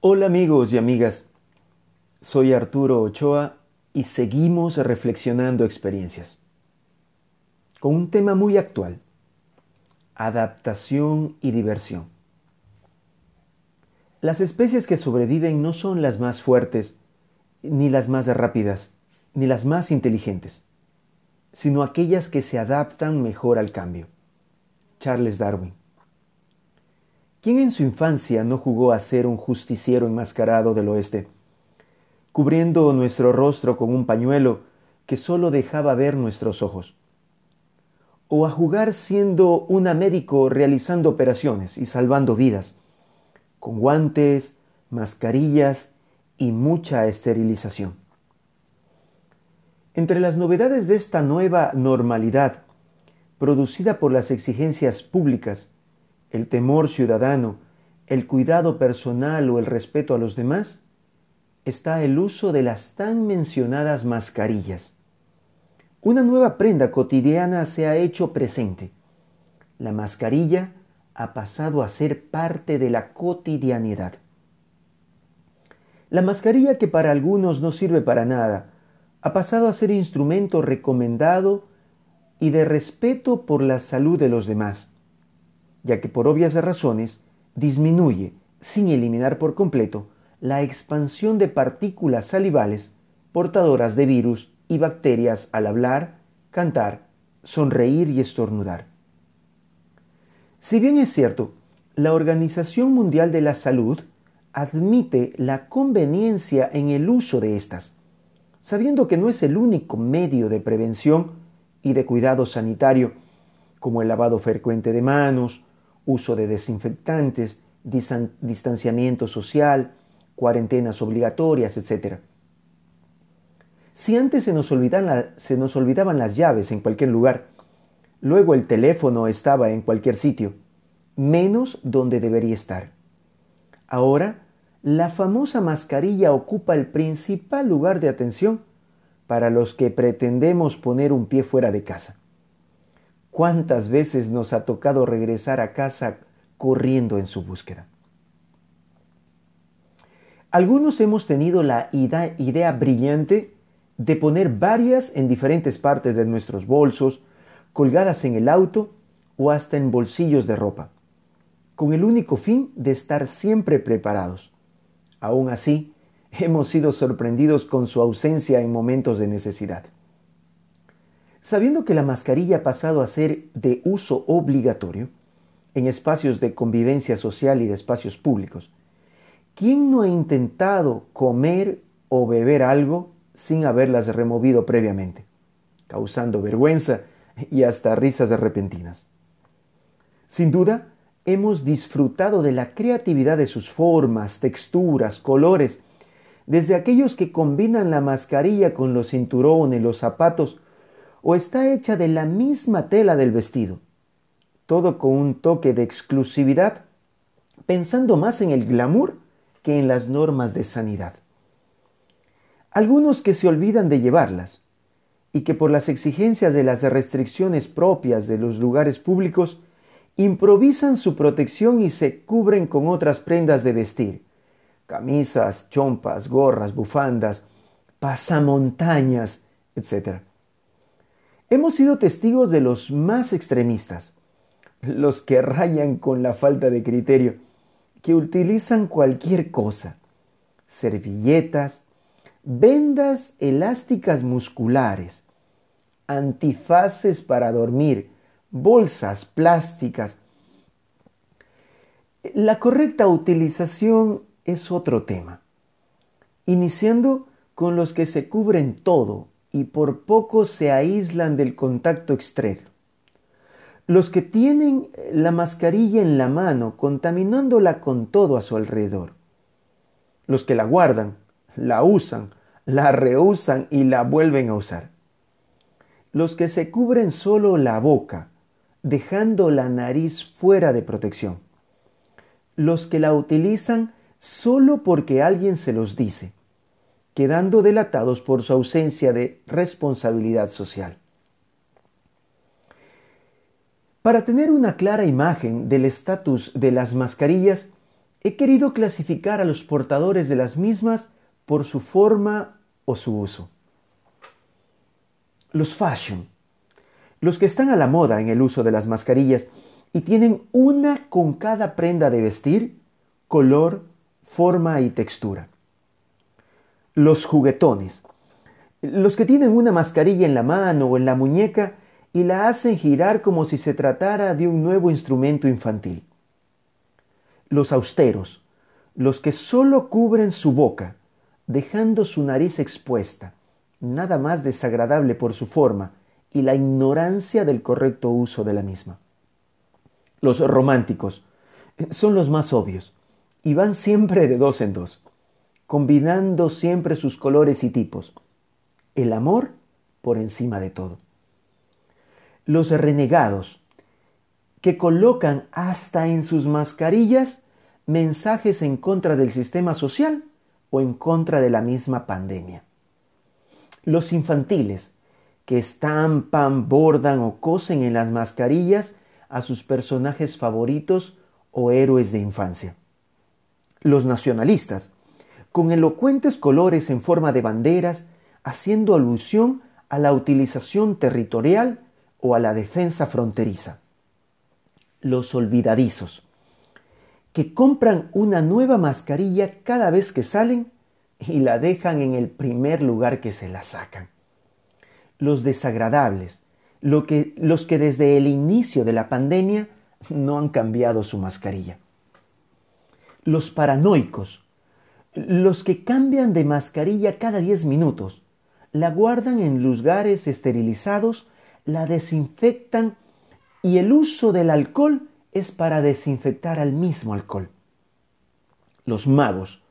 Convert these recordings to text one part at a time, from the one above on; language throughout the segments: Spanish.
Hola amigos y amigas, soy Arturo Ochoa y seguimos reflexionando experiencias con un tema muy actual, adaptación y diversión. Las especies que sobreviven no son las más fuertes, ni las más rápidas, ni las más inteligentes, sino aquellas que se adaptan mejor al cambio. Charles Darwin. ¿Quién en su infancia no jugó a ser un justiciero enmascarado del oeste, cubriendo nuestro rostro con un pañuelo que solo dejaba ver nuestros ojos? ¿O a jugar siendo un médico realizando operaciones y salvando vidas, con guantes, mascarillas y mucha esterilización? Entre las novedades de esta nueva normalidad, producida por las exigencias públicas, el temor ciudadano, el cuidado personal o el respeto a los demás, está el uso de las tan mencionadas mascarillas. Una nueva prenda cotidiana se ha hecho presente. La mascarilla ha pasado a ser parte de la cotidianidad. La mascarilla que para algunos no sirve para nada, ha pasado a ser instrumento recomendado y de respeto por la salud de los demás ya que por obvias razones disminuye, sin eliminar por completo, la expansión de partículas salivales portadoras de virus y bacterias al hablar, cantar, sonreír y estornudar. Si bien es cierto, la Organización Mundial de la Salud admite la conveniencia en el uso de estas, sabiendo que no es el único medio de prevención y de cuidado sanitario, como el lavado frecuente de manos, uso de desinfectantes, distanciamiento social, cuarentenas obligatorias, etc. Si antes se nos, se nos olvidaban las llaves en cualquier lugar, luego el teléfono estaba en cualquier sitio, menos donde debería estar. Ahora, la famosa mascarilla ocupa el principal lugar de atención para los que pretendemos poner un pie fuera de casa. ¿Cuántas veces nos ha tocado regresar a casa corriendo en su búsqueda? Algunos hemos tenido la idea, brillante de poner varias en diferentes partes de nuestros bolsos, colgadas en el auto o hasta en bolsillos de ropa, con el único fin de estar siempre preparados. Aún así, hemos sido sorprendidos con su ausencia en momentos de necesidad. Sabiendo que la mascarilla ha pasado a ser de uso obligatorio en espacios de convivencia social y de espacios públicos, ¿quién no ha intentado comer o beber algo sin haberlas removido previamente, causando vergüenza y hasta risas repentinas? Sin duda, hemos disfrutado de la creatividad de sus formas, texturas, colores, desde aquellos que combinan la mascarilla con los cinturones, los zapatos o está hecha de la misma tela del vestido. Todo con un toque de exclusividad, pensando más en el glamour que en las normas de sanidad. Algunos que se olvidan de llevarlas y que por las exigencias de las restricciones propias de los lugares públicos improvisan su protección y se cubren con otras prendas de vestir, camisas, chompas, gorras, bufandas, pasamontañas, etc. Hemos sido testigos de los más extremistas, los que rayan con la falta de criterio, que utilizan cualquier cosa, servilletas, vendas elásticas musculares, antifaces para dormir, bolsas plásticas. La correcta utilización es otro tema, iniciando con los que se cubren todo, y por poco se aíslan del contacto externo. Los que tienen la mascarilla en la mano, contaminándola con todo a su alrededor. Los que la guardan, la usan, la rehusan y la vuelven a usar. Los que se cubren solo la boca, dejando la nariz fuera de protección. Los que la utilizan solo porque alguien se los dice quedando delatados por su ausencia de responsabilidad social. Para tener una clara imagen del estatus de las mascarillas, he querido clasificar a los portadores de las mismas por su forma o su uso. Los fashion, los que están a la moda en el uso de las mascarillas y tienen una con cada prenda de vestir, color, forma y textura. Los juguetones, los que tienen una mascarilla en la mano o en la muñeca y la hacen girar como si se tratara de un nuevo instrumento infantil. Los austeros, los que solo cubren su boca, dejando su nariz expuesta, nada más desagradable por su forma y la ignorancia del correcto uso de la misma. Los románticos son los más obvios y van siempre de dos en dos, combinando siempre sus colores y tipos. El amor por encima de todo. Los renegados, que colocan hasta en sus mascarillas mensajes en contra del sistema social o en contra de la misma pandemia. Los infantiles, que estampan, bordan o cosen en las mascarillas a sus personajes favoritos o héroes de infancia. Los nacionalistas, con elocuentes colores en forma de banderas, haciendo alusión a la utilización territorial o a la defensa fronteriza. Los olvidadizos, que compran una nueva mascarilla cada vez que salen y la dejan en el primer lugar que se la sacan. Los desagradables, los que desde el inicio de la pandemia no han cambiado su mascarilla. Los paranoicos, los que cambian de mascarilla cada 10 minutos, la guardan en lugares esterilizados, la desinfectan y el uso del alcohol es para desinfectar al mismo alcohol. Los magos,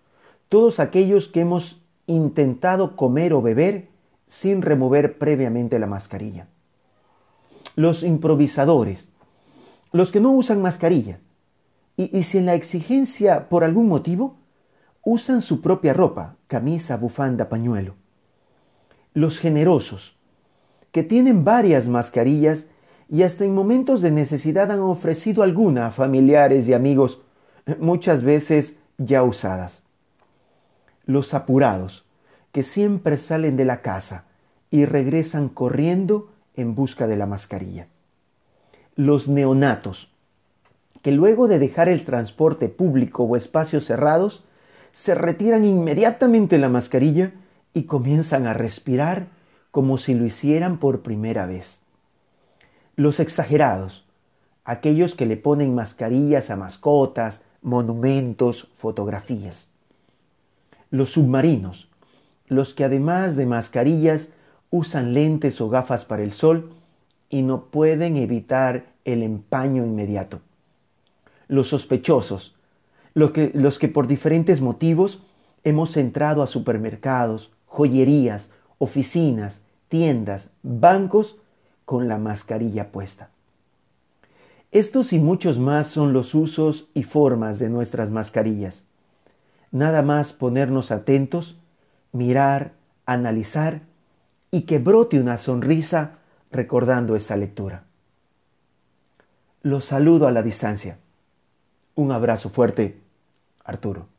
todos aquellos que hemos intentado comer o beber sin remover previamente la mascarilla. Los improvisadores, los que no usan mascarilla, y, y si en la exigencia por algún motivo usan su propia ropa, camisa, bufanda, pañuelo. Los generosos, que tienen varias mascarillas y hasta en momentos de necesidad han ofrecido alguna a familiares y amigos, muchas veces ya usadas. Los apurados, que siempre salen de la casa y regresan corriendo en busca de la mascarilla. Los neonatos, que luego de dejar el transporte público o espacios cerrados, se retiran inmediatamente la mascarilla y comienzan a respirar como si lo hicieran por primera vez. Los exagerados, aquellos que le ponen mascarillas a mascotas, monumentos, fotografías. Los submarinos, los que además de mascarillas usan lentes o gafas para el sol y no pueden evitar el empaño inmediato. Los sospechosos, los que, los que por diferentes motivos hemos entrado a supermercados, joyerías, oficinas, tiendas, bancos con la mascarilla puesta. Estos y muchos más son los usos y formas de nuestras mascarillas. Nada más ponernos atentos, mirar, analizar y que brote una sonrisa recordando esta lectura. Los saludo a la distancia. Un abrazo fuerte, Arturo.